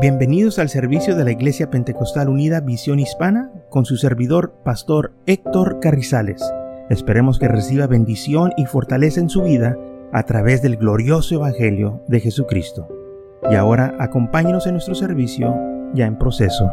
Bienvenidos al servicio de la Iglesia Pentecostal Unida Visión Hispana con su servidor, Pastor Héctor Carrizales. Esperemos que reciba bendición y fortaleza en su vida a través del glorioso Evangelio de Jesucristo. Y ahora acompáñenos en nuestro servicio ya en proceso.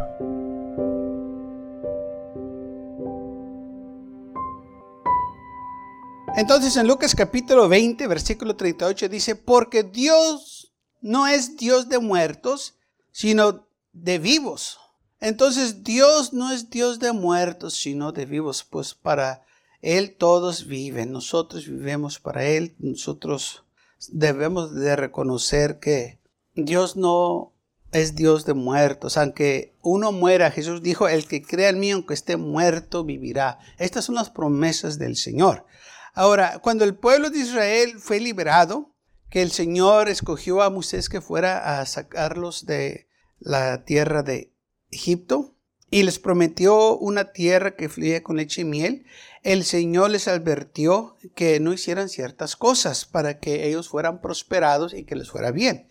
Entonces en Lucas capítulo 20, versículo 38 dice, porque Dios no es Dios de muertos, sino de vivos. Entonces Dios no es Dios de muertos, sino de vivos, pues para Él todos viven, nosotros vivimos para Él, nosotros debemos de reconocer que Dios no es Dios de muertos, aunque uno muera, Jesús dijo, el que crea en mí, aunque esté muerto, vivirá. Estas son las promesas del Señor. Ahora, cuando el pueblo de Israel fue liberado, que el Señor escogió a Moisés que fuera a sacarlos de la tierra de Egipto y les prometió una tierra que fluía con leche y miel, el Señor les advirtió que no hicieran ciertas cosas para que ellos fueran prosperados y que les fuera bien.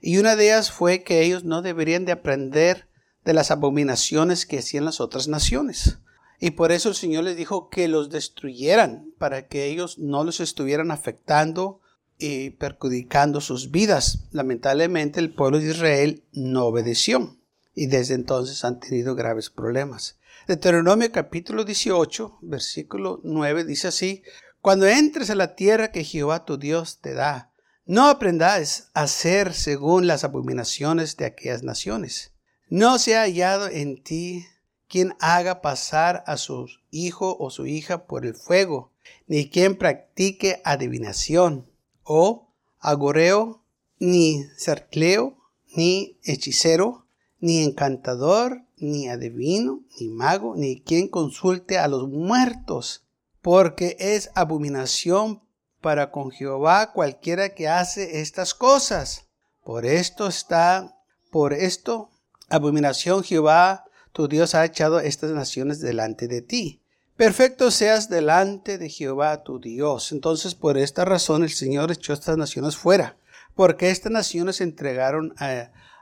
Y una de ellas fue que ellos no deberían de aprender de las abominaciones que hacían las otras naciones. Y por eso el Señor les dijo que los destruyeran para que ellos no los estuvieran afectando y perjudicando sus vidas. Lamentablemente el pueblo de Israel no obedeció y desde entonces han tenido graves problemas. Deuteronomio capítulo 18, versículo 9 dice así, Cuando entres a la tierra que Jehová tu Dios te da, no aprendáis a hacer según las abominaciones de aquellas naciones. No se ha hallado en ti quien haga pasar a su hijo o su hija por el fuego, ni quien practique adivinación o agoreo, ni cercleo, ni hechicero, ni encantador, ni adivino, ni mago, ni quien consulte a los muertos, porque es abominación para con Jehová cualquiera que hace estas cosas. Por esto está, por esto, abominación Jehová, tu Dios ha echado estas naciones delante de ti perfecto seas delante de Jehová tu Dios. Entonces, por esta razón el Señor echó estas naciones fuera, porque estas naciones se entregaron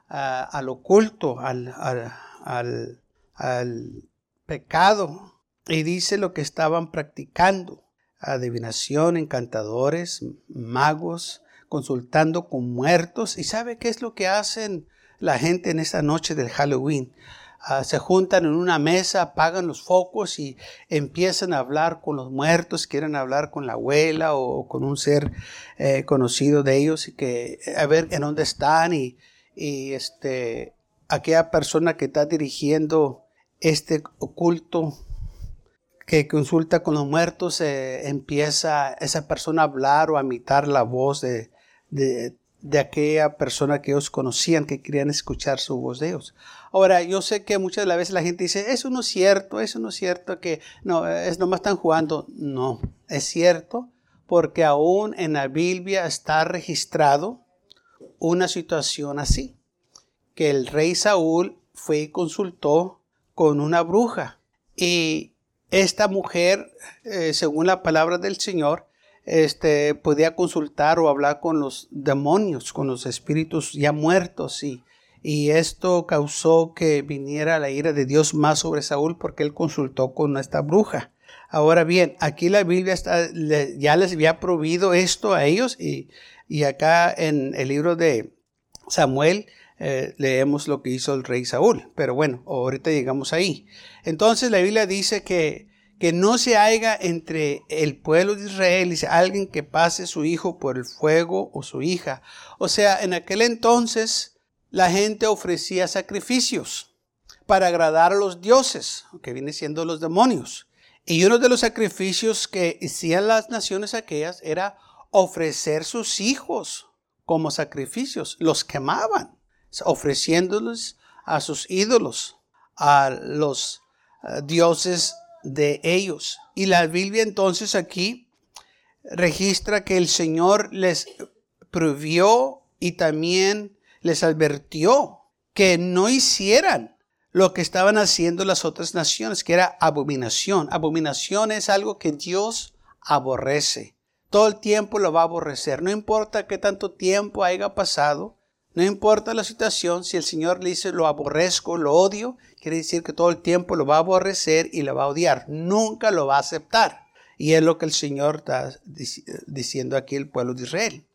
al oculto, al, al, pecado, y dice lo que estaban practicando, adivinación, encantadores, magos, consultando con muertos. ¿Y sabe qué es lo que hacen la gente en esta noche del Halloween? Ah, se juntan en una mesa, apagan los focos y empiezan a hablar con los muertos, quieren hablar con la abuela o con un ser eh, conocido de ellos y que a ver en dónde están y, este aquella persona que está dirigiendo este oculto que consulta con los muertos eh, empieza esa persona a hablar o a imitar la voz de, de, de aquella persona que ellos conocían, que querían escuchar su voz de ellos. Ahora, yo sé que muchas de las veces la gente dice, eso no es cierto, eso no es cierto, que no, es nomás están jugando. No, es cierto, porque aún en la Biblia está registrado una situación así, que el rey Saúl fue y consultó con una bruja y esta mujer, eh, según la palabra del Señor, este, podía consultar o hablar con los demonios, con los espíritus ya muertos y, y esto causó que viniera la ira de Dios más sobre Saúl porque él consultó con esta bruja. Ahora bien, aquí la Biblia ya les había prohibido esto a ellos y, y acá en el libro de Samuel eh, leemos lo que hizo el rey Saúl. Pero bueno, ahorita llegamos ahí. Entonces la Biblia dice que que no se haya entre el pueblo de Israel y alguien que pase su hijo por el fuego o su hija. O sea, en aquel entonces la gente ofrecía sacrificios para agradar a los dioses, que viene siendo los demonios. Y uno de los sacrificios que hacían las naciones aquellas era ofrecer sus hijos como sacrificios. Los quemaban, ofreciéndoles a sus ídolos, a los eh, dioses de ellos. Y la Biblia entonces aquí registra que el Señor les prohibió y también les advirtió que no hicieran lo que estaban haciendo las otras naciones, que era abominación. Abominación es algo que Dios aborrece. Todo el tiempo lo va a aborrecer. No importa qué tanto tiempo haya pasado, No importa la situación, si el Señor le dice lo aborrezco, lo odio, quiere decir que todo el tiempo lo va a aborrecer y lo va a odiar. Nunca lo va a aceptar. Y es lo que el Señor está diciendo aquí el pueblo de Israel.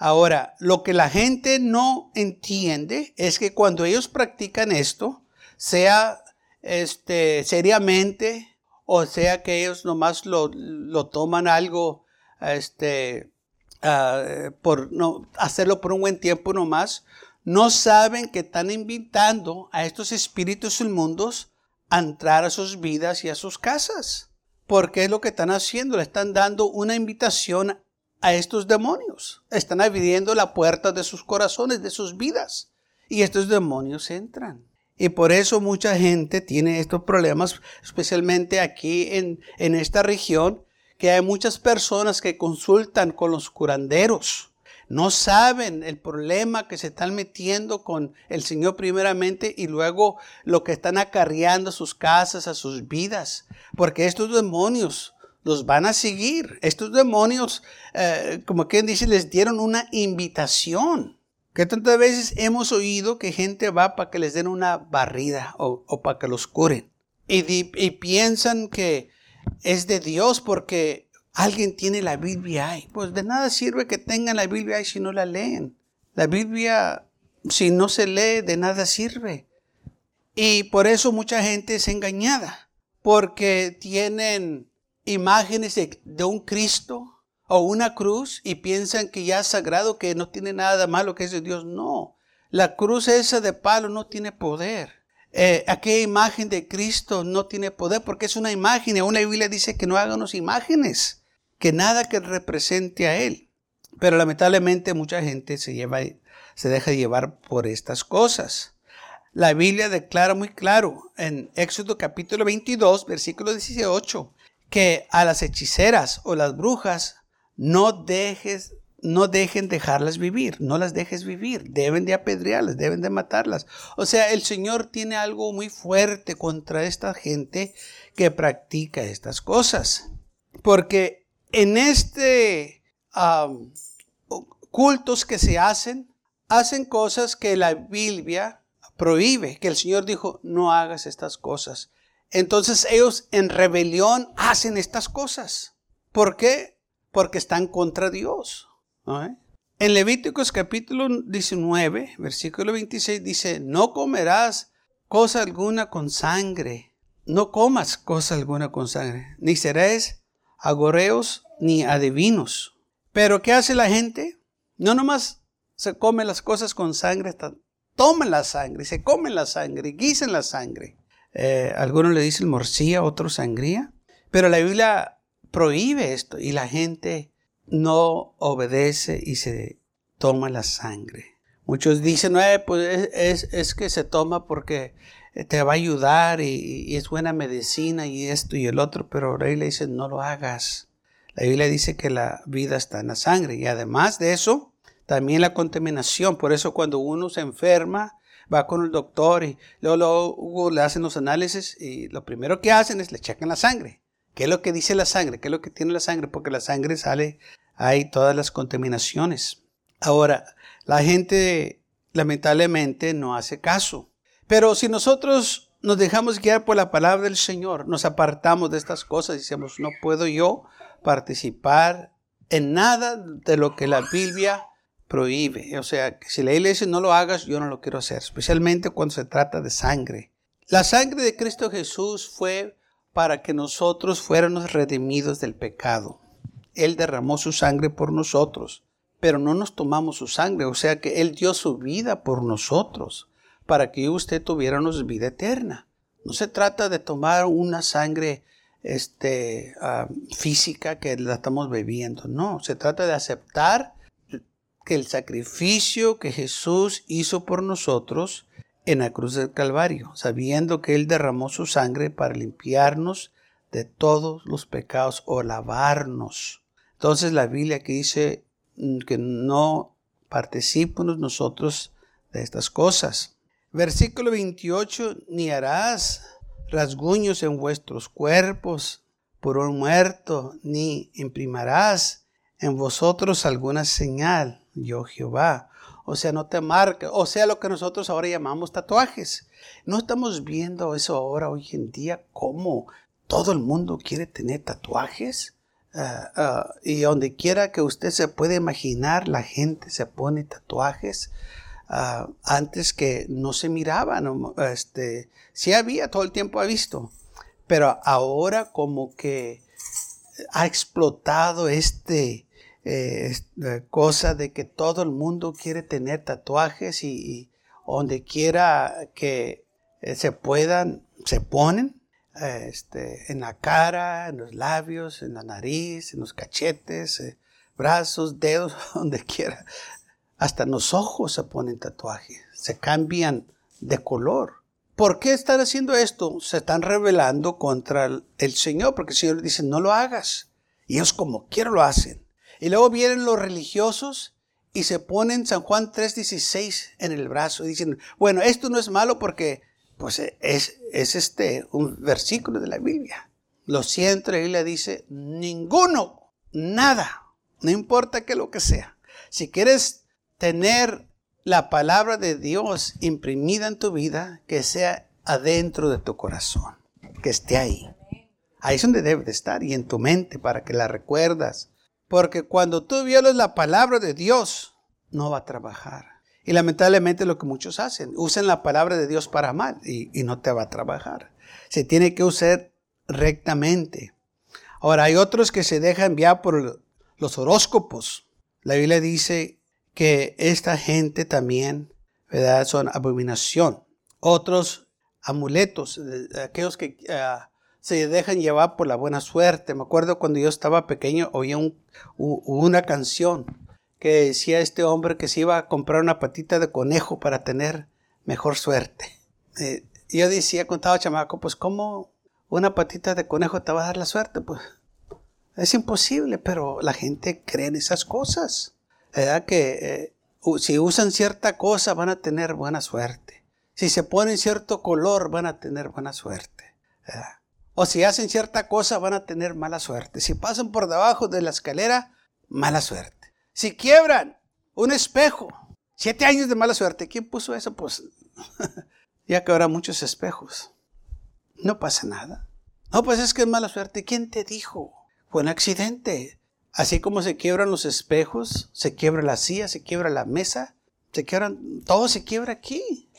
Ahora, lo que la gente no entiende es que cuando ellos practican esto, sea este, seriamente o sea que ellos nomás lo, lo toman algo este, Ah, por no hacerlo por un buen tiempo nomás, no saben que están invitando a estos espíritus inmundos a entrar a sus vidas y a sus casas. Porque es lo que están haciendo, le están dando una invitación a estos demonios. Están abriendo la puerta de sus corazones, de sus vidas. Y estos demonios entran. Y por eso mucha gente tiene estos problemas, especialmente aquí en, en esta región, que hay muchas personas que consultan con los curanderos. No saben el problema que se están metiendo con el Señor primeramente y luego lo que están acarreando a sus casas, a sus vidas. Porque estos demonios los van a seguir. Estos demonios, eh, como quien dice, les dieron una invitación. Que tantas veces hemos oído que gente va para que les den una barrida o, para que los curen. y piensan que es de Dios porque alguien tiene la Biblia ahí. Pues de nada sirve que tengan la Biblia ahí si no la leen. La Biblia, si no se lee, de nada sirve. Y por eso mucha gente es engañada, porque tienen imágenes de, un Cristo o una cruz y piensan que ya es sagrado, que no tiene nada malo, que es de Dios. No, la cruz esa de palo no tiene poder eh, aquella imagen de Cristo no tiene poder porque es una imagen. Una Biblia dice que no háganos imágenes, que nada que represente a Él. Pero lamentablemente mucha gente se, lleva, se deja llevar por estas cosas. La Biblia declara muy claro en Éxodo capítulo 22, versículo 18, que a las hechiceras o las brujas no dejes no dejen dejarlas vivir, no las dejes vivir, deben de apedrearlas, deben de matarlas. O sea, el Señor tiene algo muy fuerte contra esta gente que practica estas cosas. Porque en este cultos que se hacen, hacen cosas que la Biblia prohíbe, que el Señor dijo, no hagas estas cosas. Entonces ellos en rebelión hacen estas cosas. ¿Por qué? Porque están contra Dios. En Levíticos capítulo 19, versículo 26 dice, no comerás cosa alguna con sangre, no comas cosa alguna con sangre, ni serás agoreos ni adivinos. Pero ¿qué hace la gente? No nomás se come las cosas con sangre, toman la sangre, se comen la sangre, guisan la sangre. Eh, algunos le dicen morcilla, otros sangría. Pero la Biblia prohíbe esto y la gente no obedece y se toma la sangre. Muchos dicen, no, pues es, que se toma porque te va a ayudar y, es buena medicina y esto y el otro, pero la Biblia dice, no lo hagas. La Biblia dice que la vida está en la sangre y además de eso, también la contaminación. Por eso cuando uno se enferma, va con el doctor y luego, le hacen los análisis y lo primero que hacen es le checan la sangre. ¿Qué es lo que dice la sangre? ¿Qué es lo que tiene la sangre? Porque la sangre sale hay todas las contaminaciones. Ahora, la gente lamentablemente no hace caso. Pero si nosotros nos dejamos guiar por la palabra del Señor, nos apartamos de estas cosas y decimos, no puedo yo participar en nada de lo que la Biblia prohíbe. O sea, si la iglesia no lo hagas, yo no lo quiero hacer, especialmente cuando se trata de sangre. La sangre de Cristo Jesús fue para que nosotros fuéramos redimidos del pecado. Él derramó su sangre por nosotros, pero no nos tomamos su sangre, o sea que Él dio su vida por nosotros, para que usted tuviéramos vida eterna. No se trata de tomar una sangre este, ah, física que la estamos bebiendo, no, se trata de aceptar que el sacrificio que Jesús hizo por nosotros en la cruz del Calvario, sabiendo que Él derramó su sangre para limpiarnos de todos los pecados o lavarnos. Entonces la Biblia que dice mm, que no participemos nosotros de estas cosas. Versículo 28, ni harás rasguños en vuestros cuerpos por un muerto, ni imprimarás en vosotros alguna señal. Yo Jehová. O sea, no te marca. O sea, lo que nosotros ahora llamamos tatuajes. No estamos viendo eso ahora, hoy en día, cómo todo el mundo quiere tener tatuajes. Ah, ah, y donde quiera que usted se pueda imaginar, la gente se pone tatuajes. Ah, antes que no se miraban, este, sí había, todo el tiempo ha visto, pero ahora como que ha explotado este, eh, cosa de que todo el mundo quiere tener tatuajes y, donde quiera que eh, se puedan, se ponen este, en la cara, en los labios, en la nariz, en los cachetes, eh, brazos, dedos, donde quiera. Hasta en los ojos se ponen tatuajes, se cambian de color. ¿Por qué están haciendo esto? Se están rebelando contra el, Señor, porque el Señor dice, no lo hagas. Y ellos como quiero lo hacen. Y luego vienen los religiosos y se ponen San Juan 3:16 en el brazo y dicen, bueno, esto no es malo porque pues es, es este un versículo de la Biblia. Lo siento, la Biblia dice, ninguno, nada, no importa que lo que sea. Si quieres tener la palabra de Dios imprimida en tu vida, que sea adentro de tu corazón, que esté ahí. Ahí es donde debe de estar y en tu mente para que la recuerdas. Porque cuando tú violas la palabra de Dios, no va a trabajar. Y lamentablemente lo que muchos hacen, usan la palabra de Dios para mal y, y no te va a trabajar. Se tiene que usar rectamente. Ahora, hay otros que se dejan enviar por los horóscopos. La Biblia dice que esta gente también, ¿verdad? Son abominación. Otros amuletos, aquellos que ah, se dejan llevar por la buena suerte. Me acuerdo cuando yo estaba pequeño, oía una canción que decía este hombre que se iba a comprar una patita de conejo para tener mejor suerte. Eh, yo decía cuando estaba chamaco, pues ¿cómo una patita de conejo te va a dar la suerte? Pues es imposible, pero la gente cree en esas cosas. ¿verdad? Que eh, si usan cierta cosa van a tener buena suerte. Si se ponen cierto color van a tener buena suerte. O si hacen cierta cosa van a tener mala suerte. Si pasan por debajo de la escalera, mala suerte. Si quiebran un espejo, siete años de mala suerte. ¿Quién puso eso? Pues ya que habrá muchos espejos. No pasa nada. No, pues es que es mala suerte. ¿Quién te dijo? Fue un accidente. Así como se quiebran los espejos, se quiebra la silla, se quiebra la mesa, se quiebran, todo se quiebra aquí.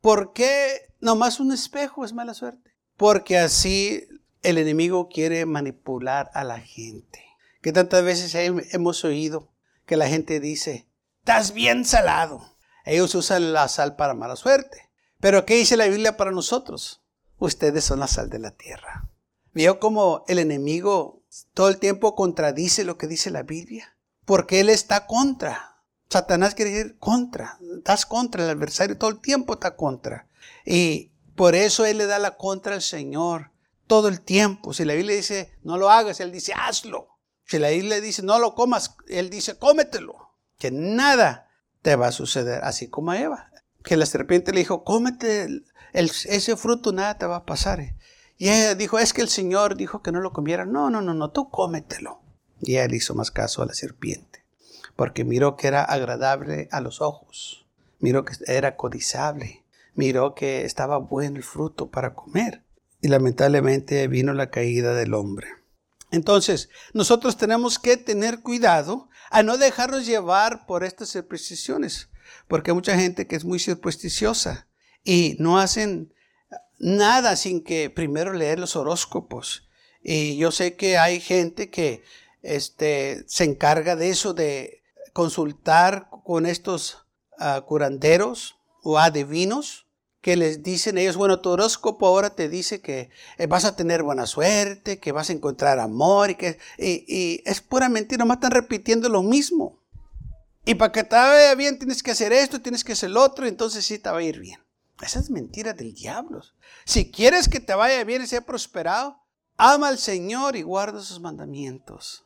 ¿Por qué nomás un espejo es mala suerte? Porque así el enemigo quiere manipular a la gente. Que tantas veces hemos oído que la gente dice, estás bien salado. Ellos usan la sal para mala suerte. Pero ¿qué dice la Biblia para nosotros? Ustedes son la sal de la tierra. Vio como el enemigo todo el tiempo contradice lo que dice la Biblia, porque él está contra. Satanás quiere decir contra, estás contra, el adversario todo el tiempo está contra. Y por eso él le da la contra al Señor todo el tiempo. Si la Biblia dice no lo hagas, él dice hazlo. Si la Biblia dice no lo comas, él dice cómetelo. Que nada te va a suceder, así como a Eva. Que la serpiente le dijo, cómete ese fruto, nada te va a pasar. Y ella dijo, es que el Señor dijo que no lo comiera. No, no, no, no, tú cómetelo. Y él hizo más caso a la serpiente, porque miró que era agradable a los ojos, miró que era codizable, miró que estaba bueno el fruto para comer. Y lamentablemente vino la caída del hombre. Entonces, nosotros tenemos que tener cuidado a no dejarnos llevar por estas supersticiones, porque hay mucha gente que es muy supersticiosa y no hacen nada sin que primero leer los horóscopos. Y yo sé que hay gente que este, se encarga de eso, de consultar con estos ah, curanderos o adivinos que les dicen ellos, bueno, tu horóscopo ahora te dice que eh, vas a tener buena suerte, que vas a encontrar amor y que y, es pura mentira, nomás están repitiendo lo mismo. Y para que te vaya bien tienes que hacer esto, tienes que hacer lo otro, entonces sí te va a ir bien. Esa es mentira del diablo. Si quieres que te vaya bien y sea prosperado, ama al Señor y guarda sus mandamientos.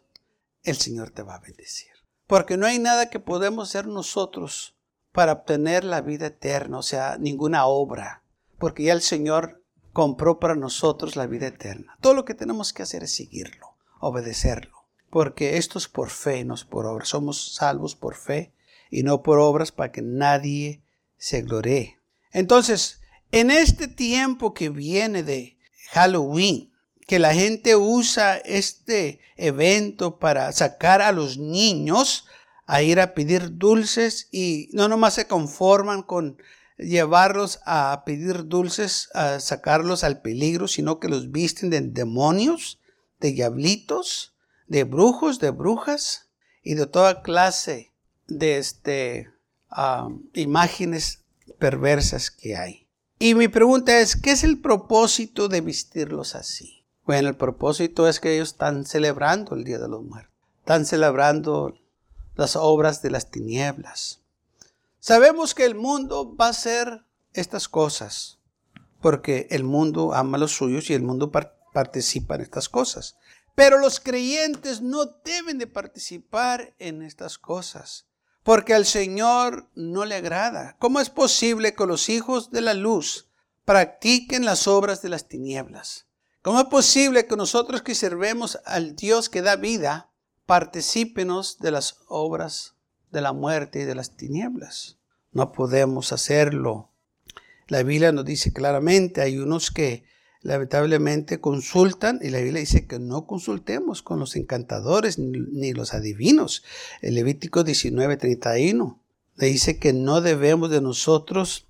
El Señor te va a bendecir. Porque no hay nada que podemos hacer nosotros para obtener la vida eterna, o sea, ninguna obra. Porque ya el Señor compró para nosotros la vida eterna. Todo lo que tenemos que hacer es seguirlo, obedecerlo. Porque esto es por fe, no por obra. Somos salvos por fe y no por obras para que nadie se gloree. Entonces, en este tiempo que viene de Halloween, que la gente usa este evento para sacar a los niños a ir a pedir dulces y no nomás se conforman con llevarlos a pedir dulces, a sacarlos al peligro, sino que los visten de demonios, de diablitos, de brujos, de brujas y de toda clase de este, imágenes perversas que hay. Y mi pregunta es, ¿qué es el propósito de vestirlos así? Bueno, el propósito es que ellos están celebrando el Día de los Muertos. Están celebrando las obras de las tinieblas. Sabemos que el mundo va a hacer estas cosas, porque el mundo ama los suyos y el mundo participa en estas cosas. Pero los creyentes no deben de participar en estas cosas, porque al Señor no le agrada. ¿Cómo es posible que los hijos de la luz practiquen las obras de las tinieblas? ¿Cómo es posible que nosotros que servemos al Dios que da vida, particípenos de las obras de la muerte y de las tinieblas? No podemos hacerlo. La Biblia nos dice claramente, hay unos que lamentablemente consultan y la Biblia dice que no consultemos con los encantadores ni, los adivinos. El Levítico 19:31 le dice que no debemos de nosotros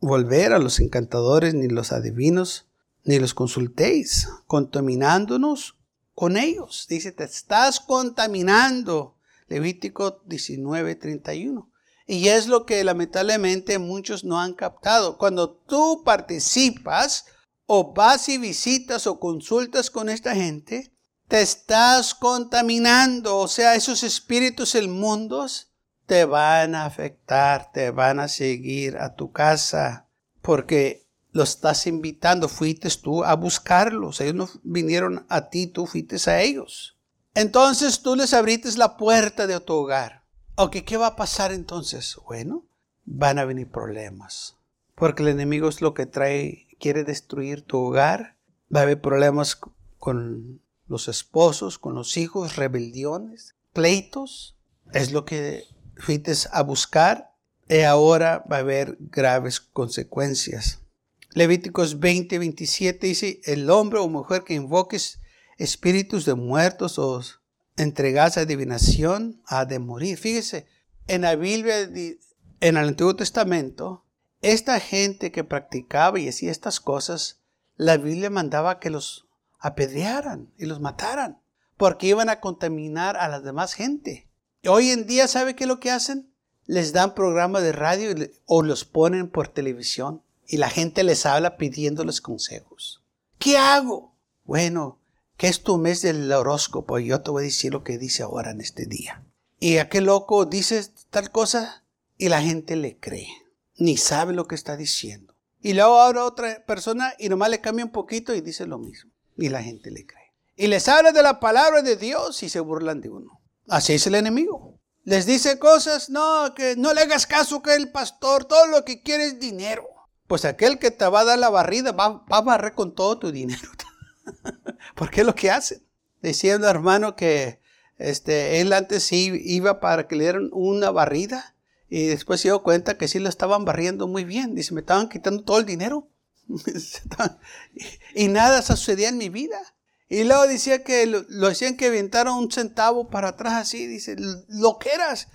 volver a los encantadores ni los adivinos ni los consultéis, contaminándonos con ellos. Dice, te estás contaminando. Levítico 19:31. Y es lo que lamentablemente muchos no han captado. Cuando tú participas, o vas y visitas o consultas con esta gente, te estás contaminando. O sea, esos espíritus inmundos te van a afectar, te van a seguir a tu casa, porque los estás invitando. Fuiste tú a buscarlos. Ellos no vinieron a ti, tú fuiste a ellos. Entonces tú les abriste la puerta de tu hogar. Ok, ¿qué va a pasar entonces? Bueno, van a venir problemas. Porque el enemigo es lo que trae quiere destruir tu hogar, va a haber problemas con los esposos, con los hijos, rebeliones, pleitos. Es lo que fuiste a buscar y ahora va a haber graves consecuencias. Levíticos 20, 27 dice, el hombre o mujer que invoques espíritus de muertos o entregas adivinación ha de morir. Fíjese, en la Biblia, en el Antiguo Testamento, esta gente que practicaba y hacía estas cosas, la Biblia mandaba que los apedrearan y los mataran, porque iban a contaminar a la demás gente. hoy en día, ¿sabe qué es lo que hacen? Les dan programas de radio o los ponen por televisión y la gente les habla pidiéndoles consejos. ¿Qué hago? Bueno, ¿qué es tu mes del horóscopo? Yo te voy a decir lo que dice ahora en este día. Y aquel loco dice tal cosa y la gente le cree ni sabe lo que está diciendo. Y luego ahora otra persona y nomás le cambia un poquito y dice lo mismo. Y la gente le cree. Y les habla de la palabra de Dios y se burlan de uno. Así es el enemigo. Les dice cosas, no, que no le hagas caso que el pastor, todo lo que quiere es dinero. Pues aquel que te va a dar la barrida va, a barrer con todo tu dinero. Porque es lo que hacen. Un hermano que este, él antes sí iba para que le dieran una barrida y después se dio cuenta que sí lo estaban barriendo muy bien. Dice, me estaban quitando todo el dinero. y nada sucedía en mi vida. Y luego decía que lo, lo hacían que aventara un centavo para atrás así. Dice, lo que eras.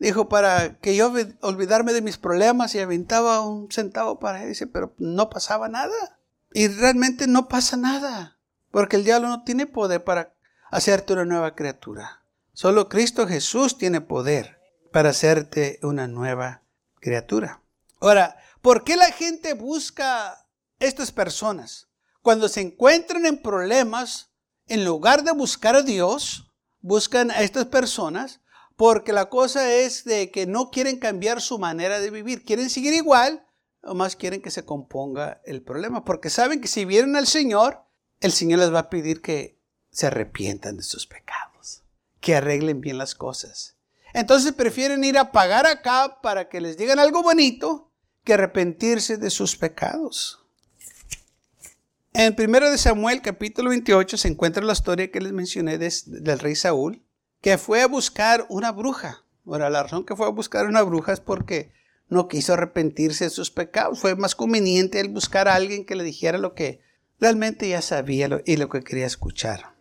Dijo, para que yo olvidarme de mis problemas y aventaba un centavo para él. Dice, pero no pasaba nada. Y realmente no pasa nada. Porque el diablo no tiene poder para hacerte una nueva criatura. Solo Cristo Jesús tiene poder para hacerte una nueva criatura. Ahora, ¿por qué la gente busca estas personas? Cuando se encuentran en problemas, en lugar de buscar a Dios, buscan a estas personas porque la cosa es de que no quieren cambiar su manera de vivir, quieren seguir igual, o más quieren que se componga el problema, porque saben que si vienen al Señor, el Señor les va a pedir que se arrepientan de sus pecados, que arreglen bien las cosas. Entonces prefieren ir a pagar acá para que les digan algo bonito que arrepentirse de sus pecados. En 1 Samuel capítulo 28 se encuentra la historia que les mencioné del rey Saúl, que fue a buscar una bruja, Ahora, la razón que fue a buscar una bruja es porque no quiso arrepentirse de sus pecados. Fue más conveniente él buscar a alguien que le dijera lo que realmente ya sabía y lo que quería escuchar.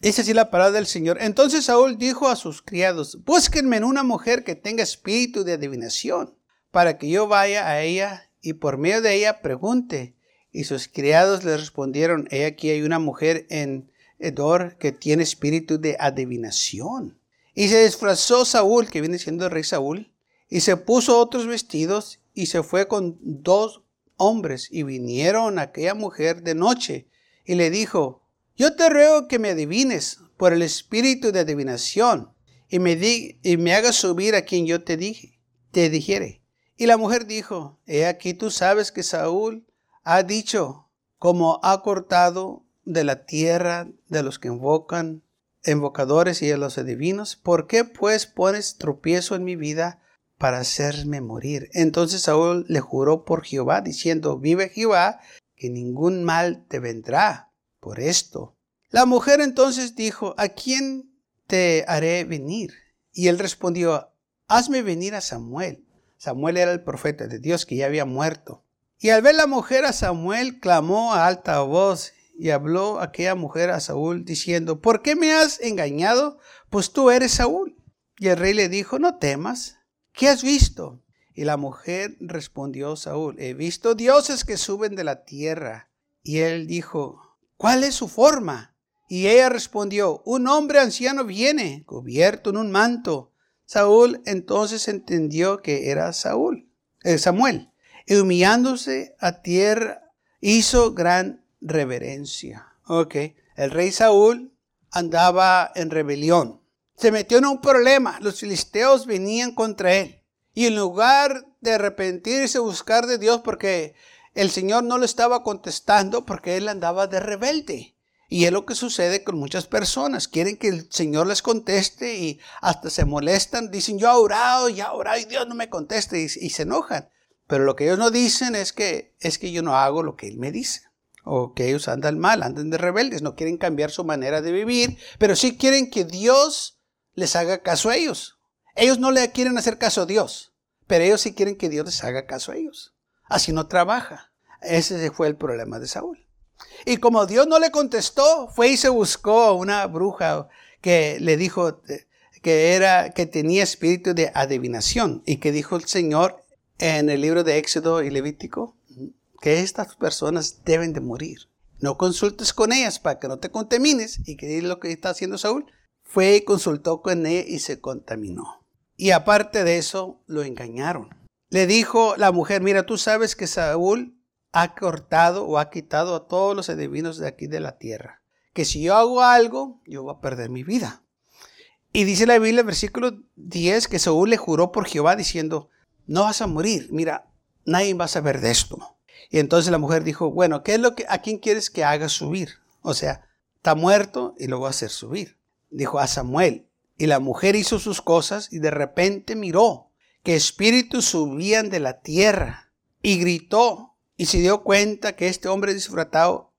Dice así la palabra del Señor. Entonces Saúl dijo a sus criados, búsquenme en una mujer que tenga espíritu de adivinación, para que yo vaya a ella y por medio de ella pregunte. Y sus criados le respondieron, he aquí hay una mujer en Edor que tiene espíritu de adivinación. Y se disfrazó Saúl, que viene siendo rey Saúl, y se puso otros vestidos y se fue con dos hombres y vinieron a aquella mujer de noche y le dijo, yo te ruego que me adivines por el espíritu de adivinación y me, di y me hagas subir a quien yo te dije, te dijere. Y la mujer dijo, he aquí tú sabes que Saúl ha dicho, como ha cortado de la tierra de los que invocan, invocadores y de los adivinos, ¿por qué pues pones tropiezo en mi vida para hacerme morir? Entonces Saúl le juró por Jehová, diciendo, vive Jehová, que ningún mal te vendrá por esto. La mujer entonces dijo, ¿a quién te haré venir? Y él respondió, hazme venir a Samuel. Samuel era el profeta de Dios que ya había muerto. Y al ver la mujer a Samuel, clamó a alta voz y habló aquella mujer a Saúl diciendo, ¿por qué me has engañado? Pues tú eres Saúl. Y el rey le dijo, no temas, ¿qué has visto? Y la mujer respondió Saúl, he visto dioses que suben de la tierra. Y él dijo, ¿cuál es su forma? Y ella respondió, un hombre anciano viene, cubierto en un manto. Saúl entonces entendió que era Saúl, eh, Samuel y humillándose a tierra, hizo gran reverencia. Ok, el rey Saúl andaba en rebelión. Se metió en un problema. Los filisteos venían contra él. Y en lugar de arrepentirse, buscar de Dios, porque el Señor no le estaba contestando, porque él andaba de rebelde. Y es lo que sucede con muchas personas. Quieren que el Señor les conteste y hasta se molestan. Dicen, yo he orado, ya he orado y Dios no me conteste y se enojan. Pero lo que ellos no dicen es que, es que yo no hago lo que Él me dice. O que ellos andan mal, andan de rebeldes, no quieren cambiar su manera de vivir, pero sí quieren que Dios les haga caso a ellos. Ellos no le quieren hacer caso a Dios, pero ellos sí quieren que Dios les haga caso a ellos. Así no trabaja. Ese fue el problema de Saúl. Y como Dios no le contestó, fue y se buscó a una bruja que le dijo que era que tenía espíritu de adivinación y que dijo el Señor, en el libro de Éxodo y Levítico que estas personas deben de morir. No consultes con ellas para que no te contamines. ¿Y que lo que está haciendo Saúl? Fue y consultó con ella y se contaminó. Y aparte de eso, lo engañaron. Le dijo la mujer, mira, tú sabes que Saúl ha cortado o ha quitado a todos los adivinos de aquí de la tierra. Que si yo hago algo, yo voy a perder mi vida. Y dice la Biblia, versículo 10, que Saúl le juró por Jehová diciendo, no vas a morir, mira, nadie va a saber de esto. Y entonces la mujer dijo, bueno, ¿qué es lo que, a quién quieres que haga subir? O sea, está muerto y lo voy a hacer subir. Dijo a Samuel. Y la mujer hizo sus cosas y de repente miró que espíritus subían de la tierra y gritó y se dio cuenta que este hombre disfrazado,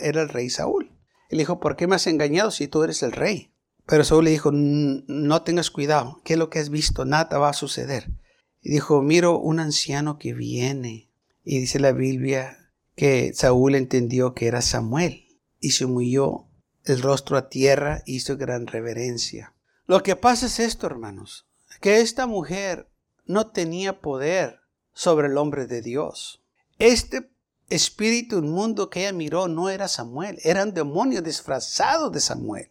era el rey Saúl. Él dijo, ¿por qué me has engañado si tú eres el rey? Pero Saúl le dijo, no tengas cuidado, ¿qué es lo que has visto? Nada va a suceder. Y dijo, miro un anciano que viene. Y dice la Biblia que Saúl entendió que era Samuel y se humilló el rostro a tierra y hizo gran reverencia. Lo que pasa es esto, hermanos, que esta mujer no tenía poder sobre el hombre de Dios. Este espíritu inmundo que ella miró no era Samuel, era un demonio disfrazado de Samuel.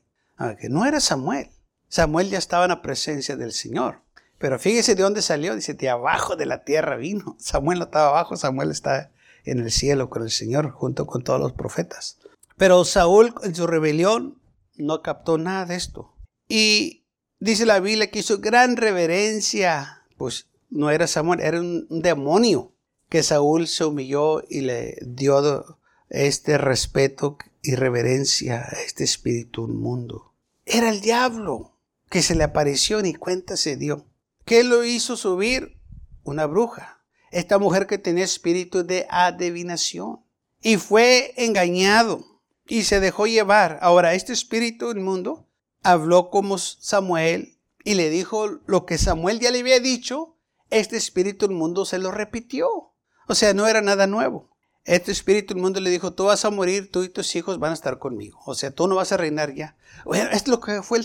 Que no era Samuel. Samuel ya estaba en la presencia del Señor. Pero fíjese de dónde salió. Dice, de abajo de la tierra vino. Samuel no estaba abajo, Samuel está en el cielo con el Señor junto con todos los profetas. Pero Saúl en su rebelión no captó nada de esto. Y dice la Biblia que hizo gran reverencia. Pues no era Samuel, era un, demonio que Saúl se humilló y le dio este respeto y reverencia a este espíritu inmundo. Era el diablo que se le apareció ni cuenta se dio. ¿Qué lo hizo subir? Una bruja. Esta mujer que tenía espíritu de adivinación. Y fue engañado y se dejó llevar. Ahora, este espíritu inmundo habló como Samuel y le dijo lo que Samuel ya le había dicho, este espíritu del mundo se lo repitió. O sea, no era nada nuevo. Este espíritu del mundo le dijo, tú vas a morir, tú y tus hijos van a estar conmigo. O sea, tú no vas a reinar ya. Bueno, es lo que fue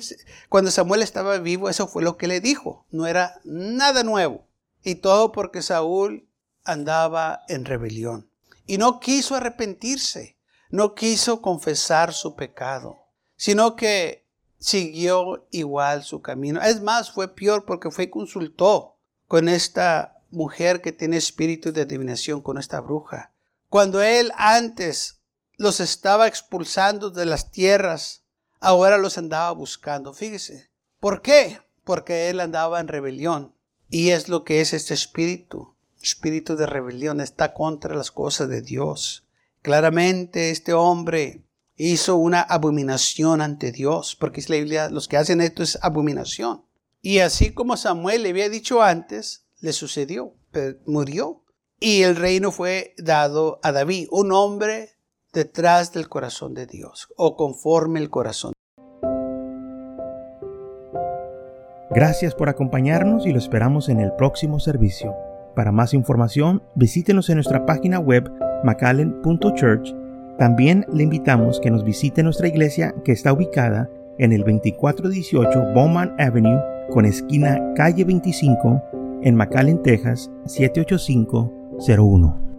cuando Samuel estaba vivo, eso fue lo que le dijo. No era nada nuevo. Y todo porque Saúl andaba en rebelión. Y no quiso arrepentirse. No quiso confesar su pecado. Sino que siguió igual su camino. Es más, fue peor porque fue y consultó con esta mujer que tiene espíritu de adivinación, con esta bruja cuando él antes los estaba expulsando de las tierras, ahora los andaba buscando. Fíjese. ¿Por qué? Porque él andaba en rebelión. Y es lo que es este espíritu. Espíritu de rebelión está contra las cosas de Dios. Claramente este hombre hizo una abominación ante Dios, porque es la Biblia, los que hacen esto es abominación. Y así como Samuel le había dicho antes, le sucedió, murió y el reino fue dado a David, un hombre detrás del corazón de Dios o conforme el corazón. Gracias por acompañarnos y lo esperamos en el próximo servicio. Para más información, visítenos en nuestra página web macallen.church. También le invitamos que nos visite nuestra iglesia que está ubicada en el 2418 Bowman Avenue con esquina calle 25 en McAllen, Texas 785 01